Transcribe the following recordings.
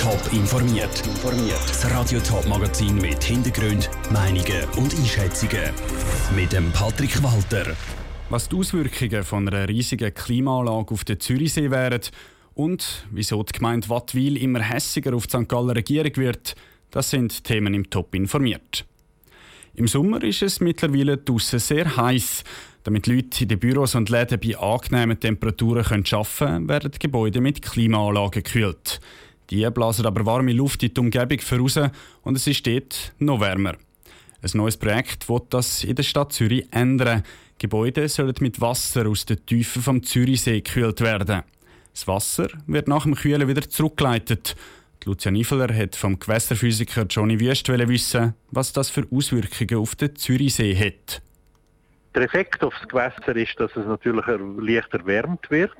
Top informiert. Das Radio Top Magazin mit Hintergrund, Meinungen und Einschätzungen mit dem Patrick Walter. Was die Auswirkungen von einer riesigen Klimaanlage auf den Zürichsee wären und wieso die Gemeinde Wattwil immer hässiger auf die St. Galler Regierung wird, das sind Themen im Top informiert. Im Sommer ist es mittlerweile draußen sehr heiß. Damit Leute in den Büros und Läden bei angenehmen Temperaturen arbeiten können, werden die Gebäude mit Klimaanlagen gekühlt. Die blasen aber warme Luft in die Umgebung voraus und es ist dort noch wärmer. Ein neues Projekt wird das in der Stadt Zürich ändern. Gebäude sollen mit Wasser aus den Tiefen vom Zürichsee gekühlt werden. Das Wasser wird nach dem Kühlen wieder zurückgeleitet. Lucia Niveler hat vom Gewässerphysiker Johnny Wüst wissen, was das für Auswirkungen auf den Zürichsee hat. Der Effekt auf das Gewässer ist, dass es natürlich leicht erwärmt wird.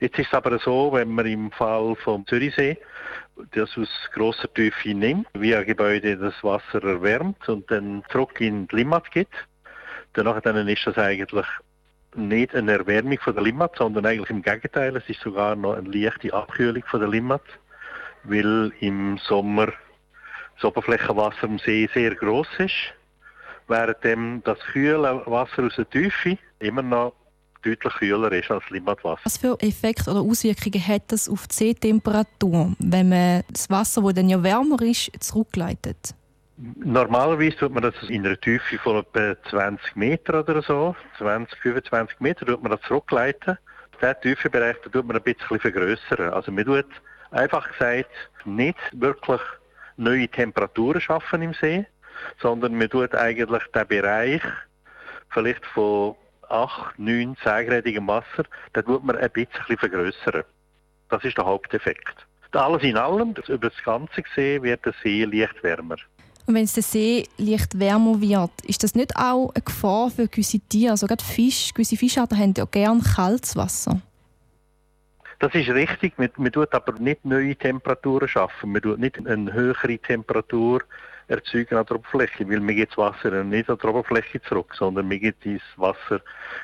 Jetzt ist es aber so, wenn man im Fall vom Zürichsee das aus grosser Tiefe nimmt, via Gebäude das Wasser erwärmt und dann zurück in die Limmat geht, dann ist das eigentlich nicht eine Erwärmung von der Limmat, sondern eigentlich im Gegenteil, es ist sogar noch eine leichte Abkühlung von der Limmat, weil im Sommer das Oberflächenwasser am See sehr groß ist. Während das kühle Wasser aus der Tiefe immer noch deutlich kühler ist als Limmatwasser. Was für Effekte oder Auswirkungen hat das auf die Seetemperatur, wenn man das Wasser, das dann ja wärmer ist, zurückleitet? Normalerweise tut man das in einer Tiefe von etwa 20 Meter oder so, 20, 25 Meter, tut man das zurückleiten. Diesen Tiefenbereich tut man ein bisschen vergrößern. Also man tut einfach gesagt nicht wirklich neue Temperaturen schaffen im See, sondern man tut eigentlich den Bereich vielleicht von 8, 9, 10 gradigem Wasser, den tut man ein bisschen vergrößern. Das ist der Haupteffekt. Alles in allem, über das Ganze gesehen, wird der See leicht wärmer. Und wenn der See leicht wärmer wird, ist das nicht auch eine Gefahr für gewisse Tiere? Also gerade Fisch, gewisse Fischarten haben ja gerne kaltes Wasser. Das ist richtig. Man, man tut aber nicht neue Temperaturen schaffen. Man tut nicht eine höhere Temperatur erzeugen an der Oberfläche, weil mir geht das Wasser nicht an der Oberfläche zurück, sondern mir geht das Wasser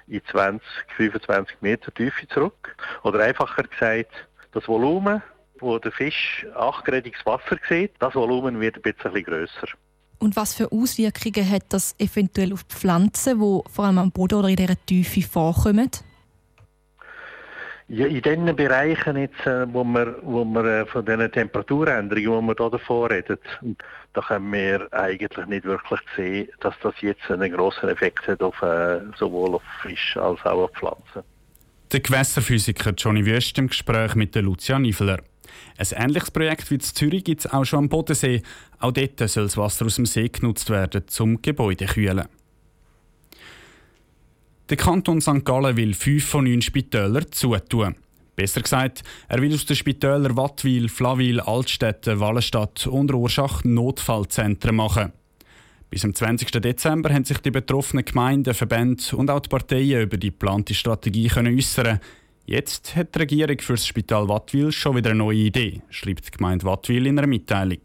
in 20, 25 Meter Tiefe zurück. Oder einfacher gesagt, das Volumen, wo der Fisch achtgradiges Wasser sieht, das Volumen wird ein bisschen grösser. Und was für Auswirkungen hat das eventuell auf die Pflanzen, die vor allem am Boden oder in dieser Tiefe vorkommen? Ja, in den Bereichen jetzt, äh, wo wir, wo wir äh, von diesen Temperaturänderungen, wo wir hier davor reden, da können wir eigentlich nicht wirklich sehen, dass das jetzt einen grossen Effekt hat auf, äh, sowohl auf Fisch als auch auf Pflanzen. Der Gewässerphysiker Johnny Wüst im Gespräch mit Lucia Niveler. Ein ähnliches Projekt wie in Zürich gibt es auch schon am Bodensee. Auch dort soll das Wasser aus dem See genutzt werden, zum Gebäude kühlen. Der Kanton St. Gallen will fünf von neun Spitälern zutun. Besser gesagt, er will aus den Spitälern Wattwil, Flawil, Altstädte, Wallenstadt und Rorschach Notfallzentren machen. Bis zum 20. Dezember haben sich die betroffenen Gemeinden, Verbände und auch die Parteien über die geplante Strategie äußern. Jetzt hat die Regierung für das Spital Wattwil schon wieder eine neue Idee, schreibt die Gemeinde Wattwil in einer Mitteilung.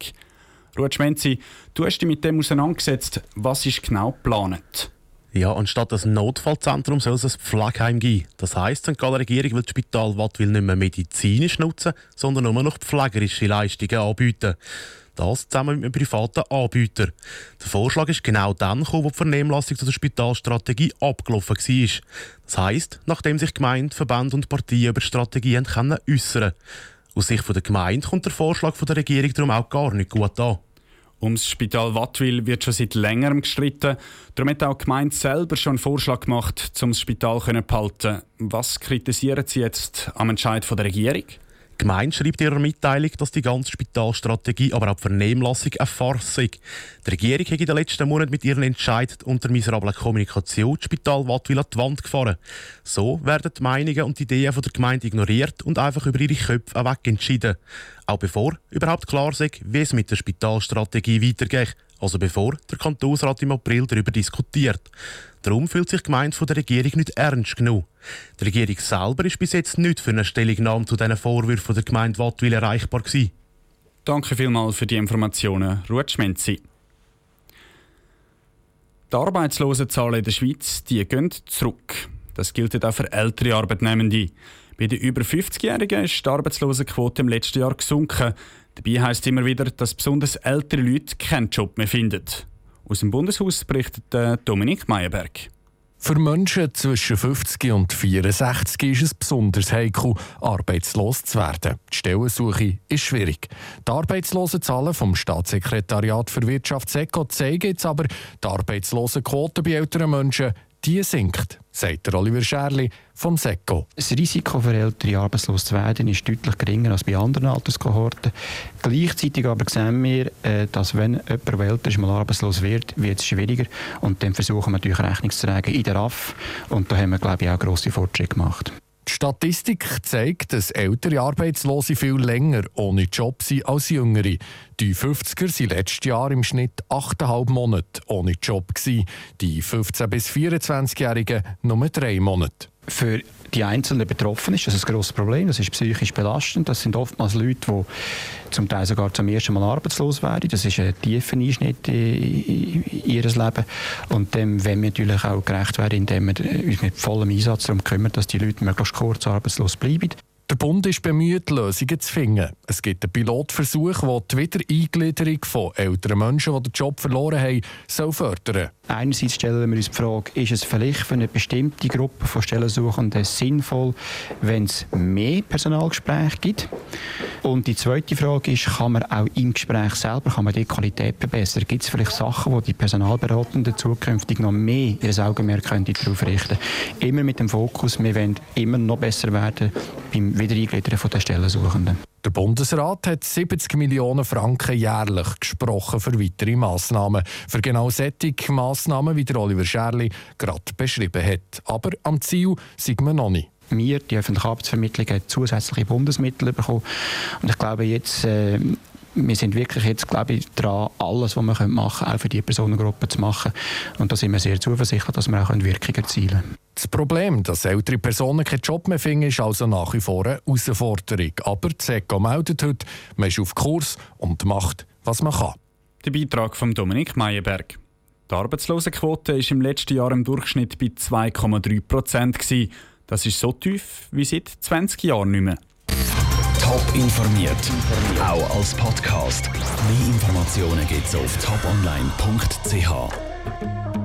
Ruud Schmenzi, du hast dich mit dem auseinandergesetzt. Was ist genau geplant? Ja, anstatt ein Notfallzentrum soll es ein Pflegeheim geben. Das heisst, die Galler Regierung will das Spital Wattwil nicht mehr medizinisch nutzen, sondern nur noch pflegerische Leistungen anbieten. Das zusammen mit einem privaten Anbieter. Der Vorschlag ist genau dann gekommen, wo die Vernehmlassung zur Spitalstrategie abgelaufen war. Das heisst, nachdem sich Gemeinde, Verband und Partien über die Strategie äußern können. Aus Sicht der Gemeinde kommt der Vorschlag der Regierung darum auch gar nicht gut an. Ums Spital Wattwil wird schon seit längerem gestritten. Darum hat auch die Gemeinde selber schon einen Vorschlag gemacht, um das Spital zu behalten. Was kritisieren Sie jetzt am Entscheid der Regierung? Die Gemeinde schreibt in ihrer Mitteilung, dass die ganze Spitalstrategie, aber auch die Vernehmlassung eine Farce sei. Die Regierung hat in den letzten Monaten mit ihren Entscheid unter miserabler Kommunikation das Spital Wattwil an die Wand gefahren. So werden die Meinungen und Ideen von der Gemeinde ignoriert und einfach über ihre Köpfe weg entschieden. Auch bevor überhaupt klar sei, wie es mit der Spitalstrategie weitergeht. Also bevor der Kantonsrat im April darüber diskutiert. Darum fühlt sich die Gemeinde von der Regierung nicht ernst genug. Die Regierung selber ist bis jetzt nicht für eine Stellungnahme zu diesen Vorwürfen der Gemeinde Wattwil erreichbar gewesen. Danke vielmals für die Informationen, Ruth Schmenzi. Die Arbeitslosenzahlen in der Schweiz die gehen zurück. Das gilt auch für ältere Arbeitnehmende. Bei den über 50-Jährigen ist die Arbeitslosenquote im letzten Jahr gesunken. Dabei heisst es immer wieder, dass besonders ältere Leute keinen Job mehr finden. Aus dem Bundeshaus berichtet Dominik Meyerberg. Für Menschen zwischen 50 und 64 ist es besonders heikel, arbeitslos zu werden. Die Stellensuche ist schwierig. Die Arbeitslosenzahlen vom Staatssekretariat für Wirtschaft SECO zeigen jetzt aber, die Arbeitslosenquote bei älteren Menschen die sinkt, sagt Oliver Scherli vom SECO. Das Risiko für Ältere arbeitslos zu werden ist deutlich geringer als bei anderen Alterskohorten. Gleichzeitig aber sehen wir, äh, dass wenn jemand, der älter ist, mal arbeitslos wird, wird es schwieriger. Und dann versuchen wir natürlich Rechnung zu tragen in der RAF. Und da haben wir, glaube ich, auch grosse Fortschritte gemacht. Die Statistik zeigt, dass ältere Arbeitslose viel länger ohne Job sind als jüngere. Die 50er waren letztes Jahr im Schnitt 8,5 Monate ohne Job. Die 15- bis 24-Jährigen nur 3 Monate. Für die einzelnen Betroffenen ist das ein grosses Problem. Das ist psychisch belastend. Das sind oftmals Leute, die zum Teil sogar zum ersten Mal arbeitslos werden. Das ist ein tiefer Einschnitt in, ihr Leben. Und dem wollen wir natürlich auch gerecht werden, indem wir uns mit vollem Einsatz darum kümmern, dass die Leute möglichst kurz arbeitslos bleiben. Der Bund ist bemüht, Lösungen zu finden. Es gibt einen Pilotversuch, der die Wiedereingliederung von älteren Menschen, die den Job verloren haben, soll fördern Einerseits stellen wir uns die Frage, ist es vielleicht für eine bestimmte Gruppe von Stellensuchenden sinnvoll, wenn es mehr Personalgespräche gibt? Und die zweite Frage ist, kann man auch im Gespräch selber kann man die Qualität verbessern? Gibt es vielleicht Sachen, wo die Personalberatenden zukünftig noch mehr ihr Augenmerk darauf richten? Immer mit dem Fokus, wir wollen immer noch besser werden beim Wiedereingliedern der Stellensuchenden. Der Bundesrat hat 70 Millionen Franken jährlich gesprochen für weitere Massnahmen. Für genau solche Massnahmen, wie der Oliver Scherli gerade beschrieben hat. Aber am Ziel sind wir noch nicht. Wir, die öffentliche Arbeitsvermittlung, haben zusätzliche Bundesmittel bekommen. Und ich glaube, jetzt äh, wir sind wirklich jetzt, glaube ich, dran, alles, was wir machen können, auch für diese Personengruppe zu machen. Und da sind wir sehr zuversichtlich, dass wir auch Wirkung erzielen können. Das Problem, dass ältere Personen keinen Job mehr finden, ist also nach wie vor eine Herausforderung. Aber die SECO meldet heute, man ist auf Kurs und macht, was man kann. Der Beitrag von Dominik Meyerberg. Die Arbeitslosenquote war im letzten Jahr im Durchschnitt bei 2,3 Prozent. Das ist so tief wie seit 20 Jahren nicht mehr. Top informiert, auch als Podcast. Mehr Informationen gibt es auf toponline.ch.